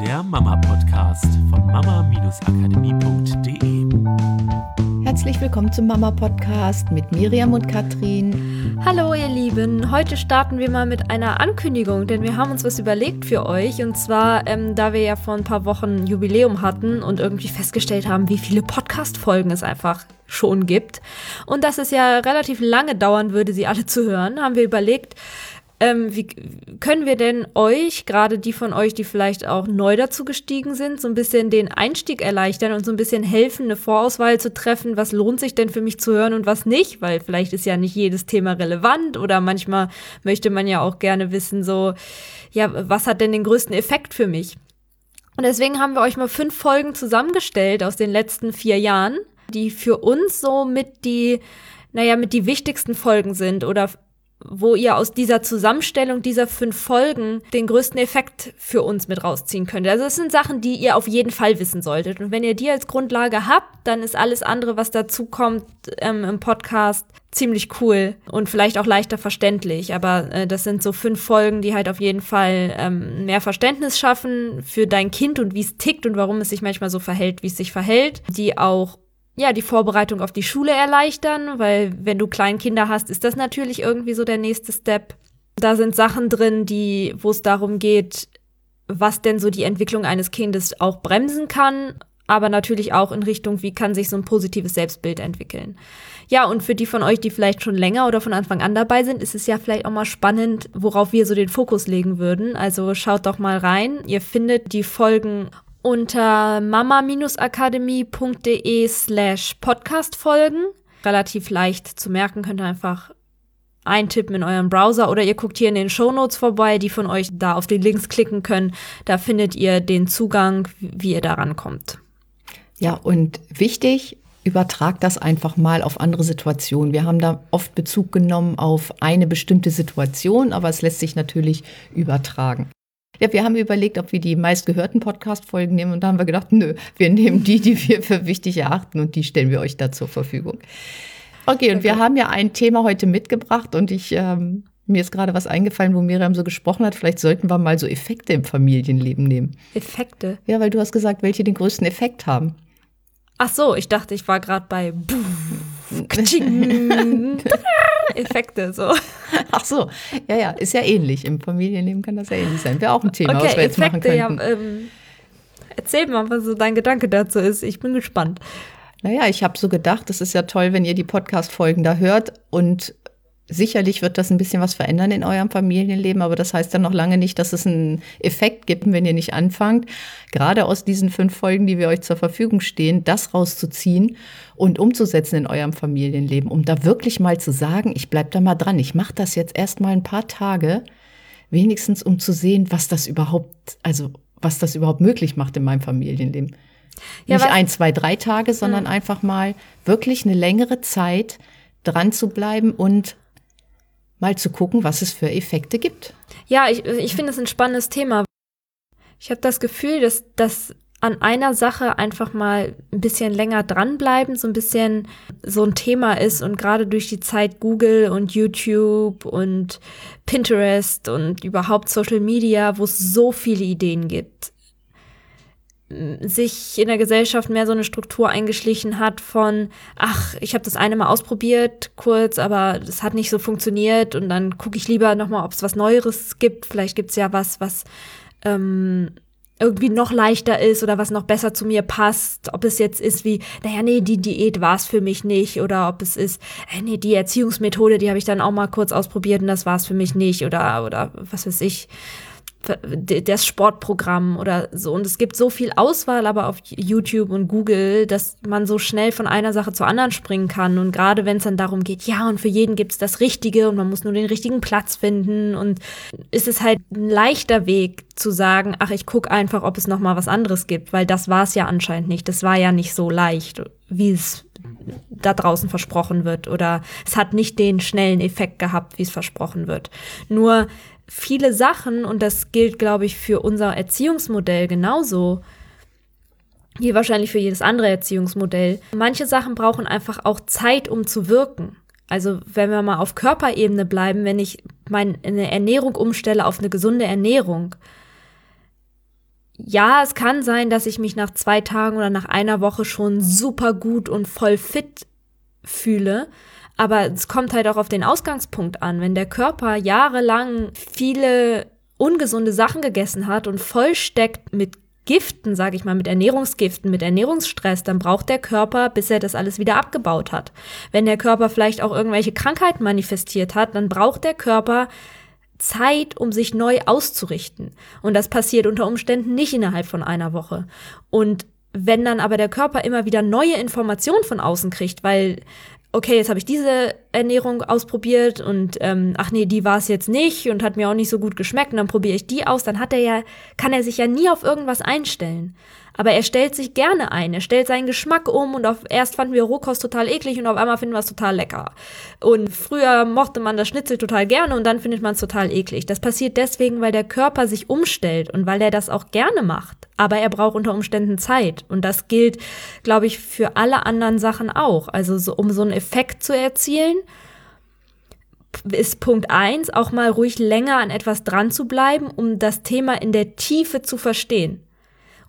der Mama-Podcast von mama-akademie.de. Herzlich willkommen zum Mama-Podcast mit Miriam und Katrin. Hallo ihr Lieben, heute starten wir mal mit einer Ankündigung, denn wir haben uns was überlegt für euch. Und zwar, ähm, da wir ja vor ein paar Wochen Jubiläum hatten und irgendwie festgestellt haben, wie viele Podcast-Folgen es einfach schon gibt. Und dass es ja relativ lange dauern würde, sie alle zu hören, haben wir überlegt, ähm, wie können wir denn euch, gerade die von euch, die vielleicht auch neu dazu gestiegen sind, so ein bisschen den Einstieg erleichtern und so ein bisschen helfen, eine Vorauswahl zu treffen, was lohnt sich denn für mich zu hören und was nicht? Weil vielleicht ist ja nicht jedes Thema relevant oder manchmal möchte man ja auch gerne wissen, so, ja, was hat denn den größten Effekt für mich? Und deswegen haben wir euch mal fünf Folgen zusammengestellt aus den letzten vier Jahren, die für uns so mit die naja, mit die wichtigsten Folgen sind oder wo ihr aus dieser Zusammenstellung dieser fünf Folgen den größten Effekt für uns mit rausziehen könnt. Also es sind Sachen, die ihr auf jeden Fall wissen solltet. Und wenn ihr die als Grundlage habt, dann ist alles andere, was dazu kommt ähm, im Podcast, ziemlich cool und vielleicht auch leichter verständlich. Aber äh, das sind so fünf Folgen, die halt auf jeden Fall ähm, mehr Verständnis schaffen für dein Kind und wie es tickt und warum es sich manchmal so verhält, wie es sich verhält, die auch ja, die Vorbereitung auf die Schule erleichtern, weil wenn du Kleinkinder hast, ist das natürlich irgendwie so der nächste Step. Da sind Sachen drin, die, wo es darum geht, was denn so die Entwicklung eines Kindes auch bremsen kann, aber natürlich auch in Richtung, wie kann sich so ein positives Selbstbild entwickeln. Ja, und für die von euch, die vielleicht schon länger oder von Anfang an dabei sind, ist es ja vielleicht auch mal spannend, worauf wir so den Fokus legen würden. Also schaut doch mal rein. Ihr findet die Folgen unter mama-akademie.de slash Podcast-Folgen. Relativ leicht zu merken, könnt ihr einfach eintippen in euren Browser oder ihr guckt hier in den Show Notes vorbei, die von euch da auf die Links klicken können. Da findet ihr den Zugang, wie ihr da rankommt. Ja, und wichtig, übertragt das einfach mal auf andere Situationen. Wir haben da oft Bezug genommen auf eine bestimmte Situation, aber es lässt sich natürlich übertragen. Ja, wir haben überlegt, ob wir die meistgehörten Podcast-Folgen nehmen und da haben wir gedacht, nö, wir nehmen die, die wir für wichtig erachten und die stellen wir euch da zur Verfügung. Okay, und okay. wir haben ja ein Thema heute mitgebracht und ich, ähm, mir ist gerade was eingefallen, wo Miriam so gesprochen hat. Vielleicht sollten wir mal so Effekte im Familienleben nehmen. Effekte? Ja, weil du hast gesagt, welche den größten Effekt haben. Ach so, ich dachte, ich war gerade bei Effekte so. Ach so, ja, ja, ist ja ähnlich. Im Familienleben kann das ja ähnlich sein. Wäre auch ein Thema, okay, was wir jetzt Effekte, machen könnten. Ja, ähm, erzähl mal, was so dein Gedanke dazu ist. Ich bin gespannt. Naja, ich habe so gedacht, es ist ja toll, wenn ihr die Podcast-Folgen da hört und Sicherlich wird das ein bisschen was verändern in eurem Familienleben, aber das heißt dann noch lange nicht, dass es einen Effekt gibt, wenn ihr nicht anfangt, gerade aus diesen fünf Folgen, die wir euch zur Verfügung stehen, das rauszuziehen und umzusetzen in eurem Familienleben, um da wirklich mal zu sagen, ich bleib da mal dran, ich mache das jetzt erst mal ein paar Tage, wenigstens um zu sehen, was das überhaupt, also was das überhaupt möglich macht in meinem Familienleben. Ja, nicht ein, zwei, drei Tage, sondern mhm. einfach mal wirklich eine längere Zeit dran zu bleiben und mal zu gucken, was es für Effekte gibt. Ja, ich, ich finde es ein spannendes Thema. Ich habe das Gefühl, dass das an einer Sache einfach mal ein bisschen länger dranbleiben, so ein bisschen so ein Thema ist und gerade durch die Zeit Google und YouTube und Pinterest und überhaupt Social Media, wo es so viele Ideen gibt, sich in der Gesellschaft mehr so eine Struktur eingeschlichen hat von, ach, ich habe das eine mal ausprobiert, kurz, aber das hat nicht so funktioniert und dann gucke ich lieber nochmal, ob es was Neueres gibt. Vielleicht gibt es ja was, was ähm, irgendwie noch leichter ist oder was noch besser zu mir passt. Ob es jetzt ist wie, naja, nee, die Diät war es für mich nicht. Oder ob es ist, äh, nee, die Erziehungsmethode, die habe ich dann auch mal kurz ausprobiert und das war es für mich nicht. Oder, oder was weiß ich das Sportprogramm oder so. Und es gibt so viel Auswahl aber auf YouTube und Google, dass man so schnell von einer Sache zur anderen springen kann. Und gerade wenn es dann darum geht, ja, und für jeden gibt es das Richtige und man muss nur den richtigen Platz finden. Und ist es halt ein leichter Weg zu sagen, ach, ich gucke einfach, ob es noch mal was anderes gibt, weil das war es ja anscheinend nicht. Das war ja nicht so leicht, wie es da draußen versprochen wird. Oder es hat nicht den schnellen Effekt gehabt, wie es versprochen wird. Nur viele Sachen, und das gilt, glaube ich, für unser Erziehungsmodell genauso, wie wahrscheinlich für jedes andere Erziehungsmodell. Manche Sachen brauchen einfach auch Zeit, um zu wirken. Also wenn wir mal auf Körperebene bleiben, wenn ich meine Ernährung umstelle auf eine gesunde Ernährung, ja, es kann sein, dass ich mich nach zwei Tagen oder nach einer Woche schon super gut und voll fit fühle. Aber es kommt halt auch auf den Ausgangspunkt an. Wenn der Körper jahrelang viele ungesunde Sachen gegessen hat und vollsteckt mit Giften, sage ich mal, mit Ernährungsgiften, mit Ernährungsstress, dann braucht der Körper, bis er das alles wieder abgebaut hat. Wenn der Körper vielleicht auch irgendwelche Krankheiten manifestiert hat, dann braucht der Körper Zeit, um sich neu auszurichten. Und das passiert unter Umständen nicht innerhalb von einer Woche. Und wenn dann aber der Körper immer wieder neue Informationen von außen kriegt, weil okay, jetzt habe ich diese Ernährung ausprobiert und ähm, ach nee, die war es jetzt nicht und hat mir auch nicht so gut geschmeckt und dann probiere ich die aus, dann hat er ja, kann er sich ja nie auf irgendwas einstellen. Aber er stellt sich gerne ein. Er stellt seinen Geschmack um und auf, erst fanden wir Rohkost total eklig und auf einmal finden wir es total lecker. Und früher mochte man das Schnitzel total gerne und dann findet man es total eklig. Das passiert deswegen, weil der Körper sich umstellt und weil er das auch gerne macht. Aber er braucht unter Umständen Zeit. Und das gilt, glaube ich, für alle anderen Sachen auch. Also so, um so einen Effekt zu erzielen, ist Punkt eins auch mal ruhig länger an etwas dran zu bleiben, um das Thema in der Tiefe zu verstehen.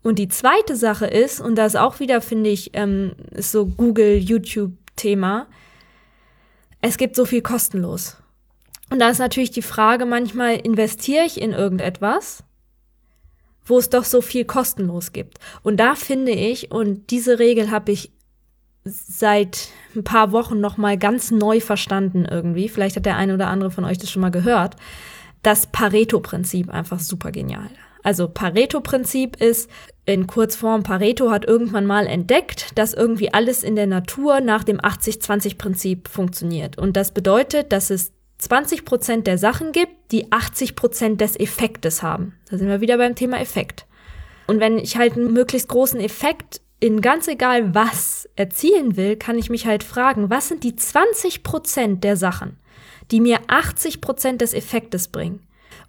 Und die zweite Sache ist, und das auch wieder, finde ich, ähm, ist so Google, YouTube-Thema, es gibt so viel kostenlos. Und da ist natürlich die Frage, manchmal investiere ich in irgendetwas, wo es doch so viel kostenlos gibt. Und da finde ich, und diese Regel habe ich seit ein paar Wochen noch mal ganz neu verstanden irgendwie. Vielleicht hat der eine oder andere von euch das schon mal gehört. Das Pareto-Prinzip einfach super genial. Also Pareto-Prinzip ist in Kurzform, Pareto hat irgendwann mal entdeckt, dass irgendwie alles in der Natur nach dem 80-20-Prinzip funktioniert. Und das bedeutet, dass es 20 Prozent der Sachen gibt, die 80 Prozent des Effektes haben. Da sind wir wieder beim Thema Effekt. Und wenn ich halt einen möglichst großen Effekt in ganz egal was erzielen will, kann ich mich halt fragen, was sind die 20 Prozent der Sachen, die mir 80 Prozent des Effektes bringen?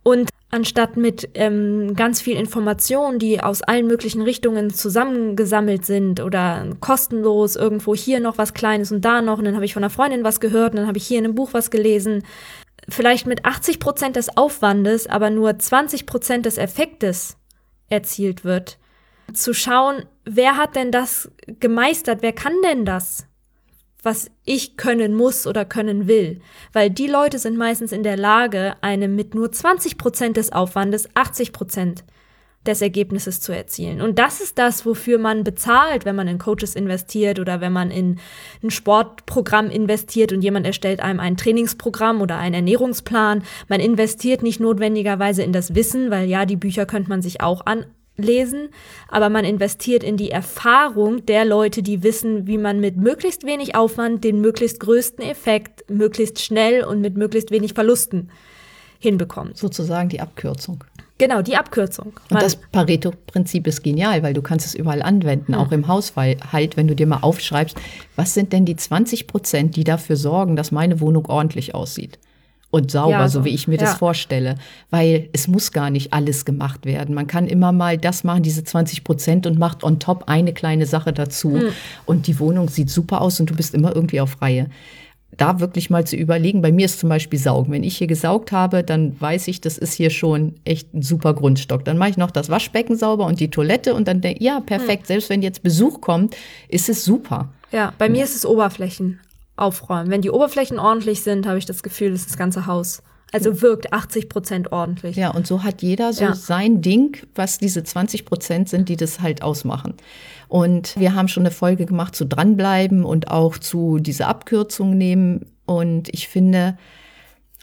Und anstatt mit ähm, ganz viel Informationen, die aus allen möglichen Richtungen zusammengesammelt sind oder kostenlos irgendwo hier noch was Kleines und da noch und dann habe ich von einer Freundin was gehört und dann habe ich hier in einem Buch was gelesen. Vielleicht mit 80 Prozent des Aufwandes, aber nur 20 Prozent des Effektes erzielt wird. Zu schauen, wer hat denn das gemeistert? Wer kann denn das? Was ich können muss oder können will. Weil die Leute sind meistens in der Lage, einem mit nur 20 Prozent des Aufwandes 80 Prozent des Ergebnisses zu erzielen. Und das ist das, wofür man bezahlt, wenn man in Coaches investiert oder wenn man in ein Sportprogramm investiert und jemand erstellt einem ein Trainingsprogramm oder einen Ernährungsplan. Man investiert nicht notwendigerweise in das Wissen, weil ja, die Bücher könnte man sich auch an lesen, aber man investiert in die Erfahrung der Leute, die wissen, wie man mit möglichst wenig Aufwand den möglichst größten Effekt möglichst schnell und mit möglichst wenig Verlusten hinbekommt. Sozusagen die Abkürzung. Genau, die Abkürzung. Und das Pareto-Prinzip ist genial, weil du kannst es überall anwenden, hm. auch im Haushalt, wenn du dir mal aufschreibst, was sind denn die 20 Prozent, die dafür sorgen, dass meine Wohnung ordentlich aussieht und sauber, ja, so. so wie ich mir ja. das vorstelle. Weil es muss gar nicht alles gemacht werden. Man kann immer mal das machen, diese 20 Prozent und macht on top eine kleine Sache dazu. Mhm. Und die Wohnung sieht super aus und du bist immer irgendwie auf Reihe. Da wirklich mal zu überlegen, bei mir ist zum Beispiel Saugen. Wenn ich hier gesaugt habe, dann weiß ich, das ist hier schon echt ein super Grundstock. Dann mache ich noch das Waschbecken sauber und die Toilette und dann denke ich, ja, perfekt. Mhm. Selbst wenn jetzt Besuch kommt, ist es super. Ja, bei mir ist es Oberflächen aufräumen. Wenn die Oberflächen ordentlich sind, habe ich das Gefühl, ist das ganze Haus. Also wirkt 80 Prozent ordentlich. Ja, und so hat jeder so ja. sein Ding, was diese 20 Prozent sind, die das halt ausmachen. Und wir haben schon eine Folge gemacht zu dranbleiben und auch zu dieser Abkürzung nehmen. Und ich finde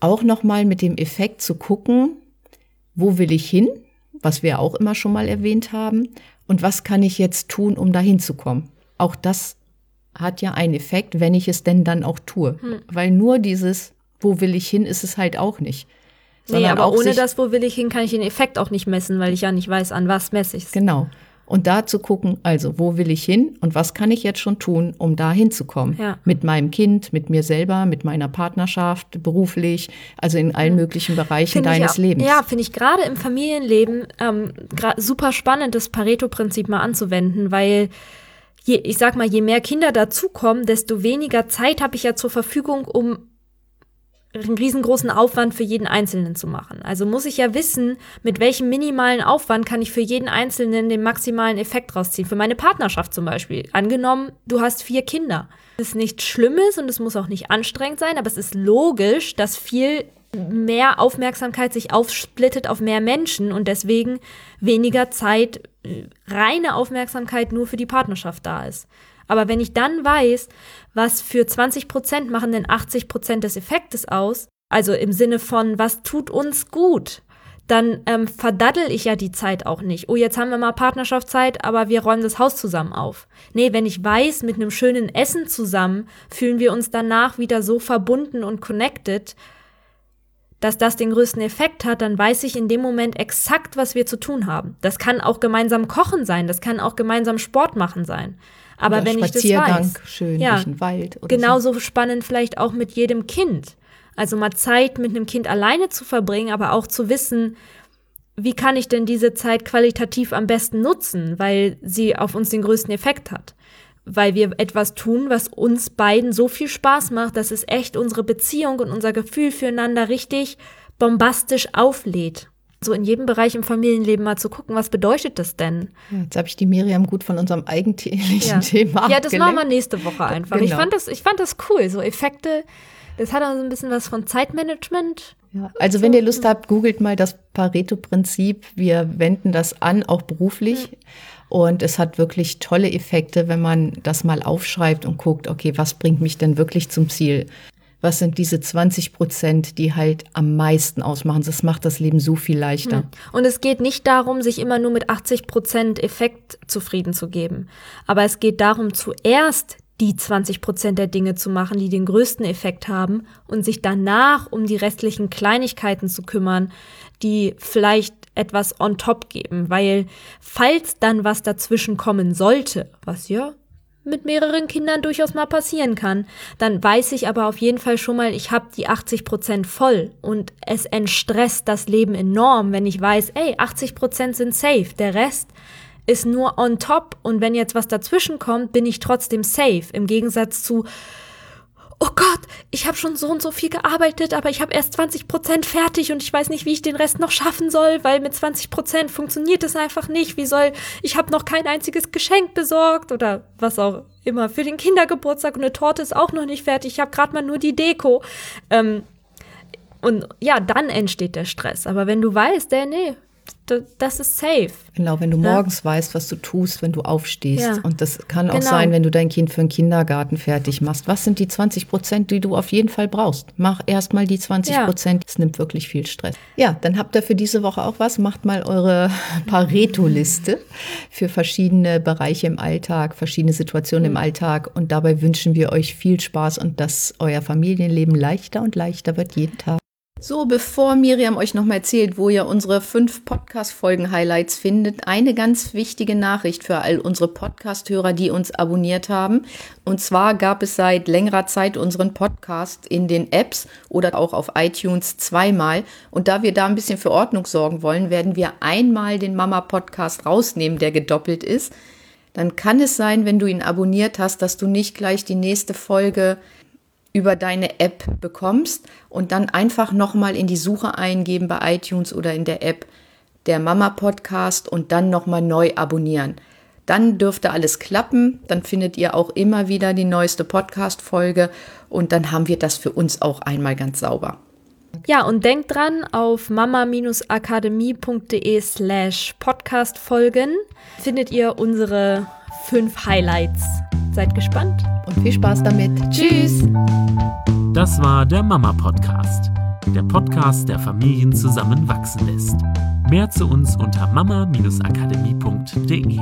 auch nochmal mit dem Effekt zu gucken, wo will ich hin, was wir auch immer schon mal erwähnt haben, und was kann ich jetzt tun, um dahin zu kommen. Auch das hat ja einen Effekt, wenn ich es denn dann auch tue. Hm. Weil nur dieses, wo will ich hin, ist es halt auch nicht. Nee, aber ohne das, wo will ich hin, kann ich den Effekt auch nicht messen, weil ich ja nicht weiß, an was messe ich es. Genau. Und da zu gucken, also wo will ich hin und was kann ich jetzt schon tun, um da hinzukommen? Ja. Mit meinem Kind, mit mir selber, mit meiner Partnerschaft, beruflich, also in allen möglichen Bereichen find deines auch, Lebens. Ja, finde ich gerade im Familienleben ähm, super spannend, das Pareto-Prinzip mal anzuwenden, weil je, ich sag mal, je mehr Kinder dazukommen, desto weniger Zeit habe ich ja zur Verfügung, um einen riesengroßen Aufwand für jeden Einzelnen zu machen. Also muss ich ja wissen, mit welchem minimalen Aufwand kann ich für jeden Einzelnen den maximalen Effekt rausziehen. Für meine Partnerschaft zum Beispiel. Angenommen, du hast vier Kinder. Das ist nichts Schlimmes und es muss auch nicht anstrengend sein, aber es ist logisch, dass viel mehr Aufmerksamkeit sich aufsplittet auf mehr Menschen und deswegen weniger Zeit, äh, reine Aufmerksamkeit nur für die Partnerschaft da ist. Aber wenn ich dann weiß, was für 20 Prozent machen denn 80 Prozent des Effektes aus, also im Sinne von, was tut uns gut, dann ähm, verdaddel ich ja die Zeit auch nicht. Oh, jetzt haben wir mal Partnerschaftszeit, aber wir räumen das Haus zusammen auf. Nee, wenn ich weiß, mit einem schönen Essen zusammen fühlen wir uns danach wieder so verbunden und connected, dass das den größten Effekt hat, dann weiß ich in dem Moment exakt, was wir zu tun haben. Das kann auch gemeinsam kochen sein, das kann auch gemeinsam Sport machen sein. Aber oder wenn ich das weiß, schön ja, durch den Wald oder genauso so. spannend vielleicht auch mit jedem Kind. Also mal Zeit mit einem Kind alleine zu verbringen, aber auch zu wissen, wie kann ich denn diese Zeit qualitativ am besten nutzen, weil sie auf uns den größten Effekt hat. Weil wir etwas tun, was uns beiden so viel Spaß macht, dass es echt unsere Beziehung und unser Gefühl füreinander richtig bombastisch auflädt so in jedem Bereich im Familienleben mal zu gucken, was bedeutet das denn? Jetzt habe ich die Miriam gut von unserem eigentlichen ja. Thema Ja, das machen wir nächste Woche einfach. Genau. Ich, fand das, ich fand das cool, so Effekte. Das hat auch so ein bisschen was von Zeitmanagement. Ja, also wenn ihr Lust habt, googelt mal das Pareto-Prinzip. Wir wenden das an, auch beruflich. Mhm. Und es hat wirklich tolle Effekte, wenn man das mal aufschreibt und guckt, okay, was bringt mich denn wirklich zum Ziel? was sind diese 20 Prozent, die halt am meisten ausmachen. Das macht das Leben so viel leichter. Hm. Und es geht nicht darum, sich immer nur mit 80 Prozent Effekt zufrieden zu geben. Aber es geht darum, zuerst die 20 Prozent der Dinge zu machen, die den größten Effekt haben und sich danach um die restlichen Kleinigkeiten zu kümmern, die vielleicht etwas on top geben, weil falls dann was dazwischen kommen sollte, was ja mit mehreren Kindern durchaus mal passieren kann. Dann weiß ich aber auf jeden Fall schon mal, ich habe die 80 Prozent voll und es entstresst das Leben enorm, wenn ich weiß, ey, 80 Prozent sind safe, der Rest ist nur on top und wenn jetzt was dazwischen kommt, bin ich trotzdem safe. Im Gegensatz zu, oh Gott, ich habe schon so und so viel gearbeitet, aber ich habe erst 20 Prozent fertig und ich weiß nicht, wie ich den Rest noch schaffen soll, weil mit 20 Prozent funktioniert es einfach nicht. Wie soll, ich habe noch kein einziges Geschenk besorgt oder was auch immer für den Kindergeburtstag und eine Torte ist auch noch nicht fertig. Ich habe gerade mal nur die Deko. Ähm, und ja, dann entsteht der Stress. Aber wenn du weißt, der, nee, das ist safe. Genau, wenn du morgens ja. weißt, was du tust, wenn du aufstehst. Ja. Und das kann auch genau. sein, wenn du dein Kind für den Kindergarten fertig machst. Was sind die 20 Prozent, die du auf jeden Fall brauchst? Mach erstmal die 20 Prozent. Es nimmt wirklich viel Stress. Ja, dann habt ihr für diese Woche auch was. Macht mal eure Pareto-Liste für verschiedene Bereiche im Alltag, verschiedene Situationen mhm. im Alltag. Und dabei wünschen wir euch viel Spaß und dass euer Familienleben leichter und leichter wird jeden Tag. So, bevor Miriam euch nochmal erzählt, wo ihr unsere fünf Podcast-Folgen-Highlights findet, eine ganz wichtige Nachricht für all unsere Podcast-Hörer, die uns abonniert haben. Und zwar gab es seit längerer Zeit unseren Podcast in den Apps oder auch auf iTunes zweimal. Und da wir da ein bisschen für Ordnung sorgen wollen, werden wir einmal den Mama-Podcast rausnehmen, der gedoppelt ist. Dann kann es sein, wenn du ihn abonniert hast, dass du nicht gleich die nächste Folge über deine App bekommst und dann einfach nochmal in die Suche eingeben bei iTunes oder in der App der Mama Podcast und dann nochmal neu abonnieren. Dann dürfte alles klappen, dann findet ihr auch immer wieder die neueste Podcast-Folge und dann haben wir das für uns auch einmal ganz sauber. Ja, und denkt dran, auf mama-akademie.de slash Podcast-Folgen findet ihr unsere fünf Highlights. Seid gespannt und viel Spaß damit. Tschüss! Das war der Mama Podcast, der Podcast, der Familien zusammenwachsen lässt. Mehr zu uns unter mama-akademie.de.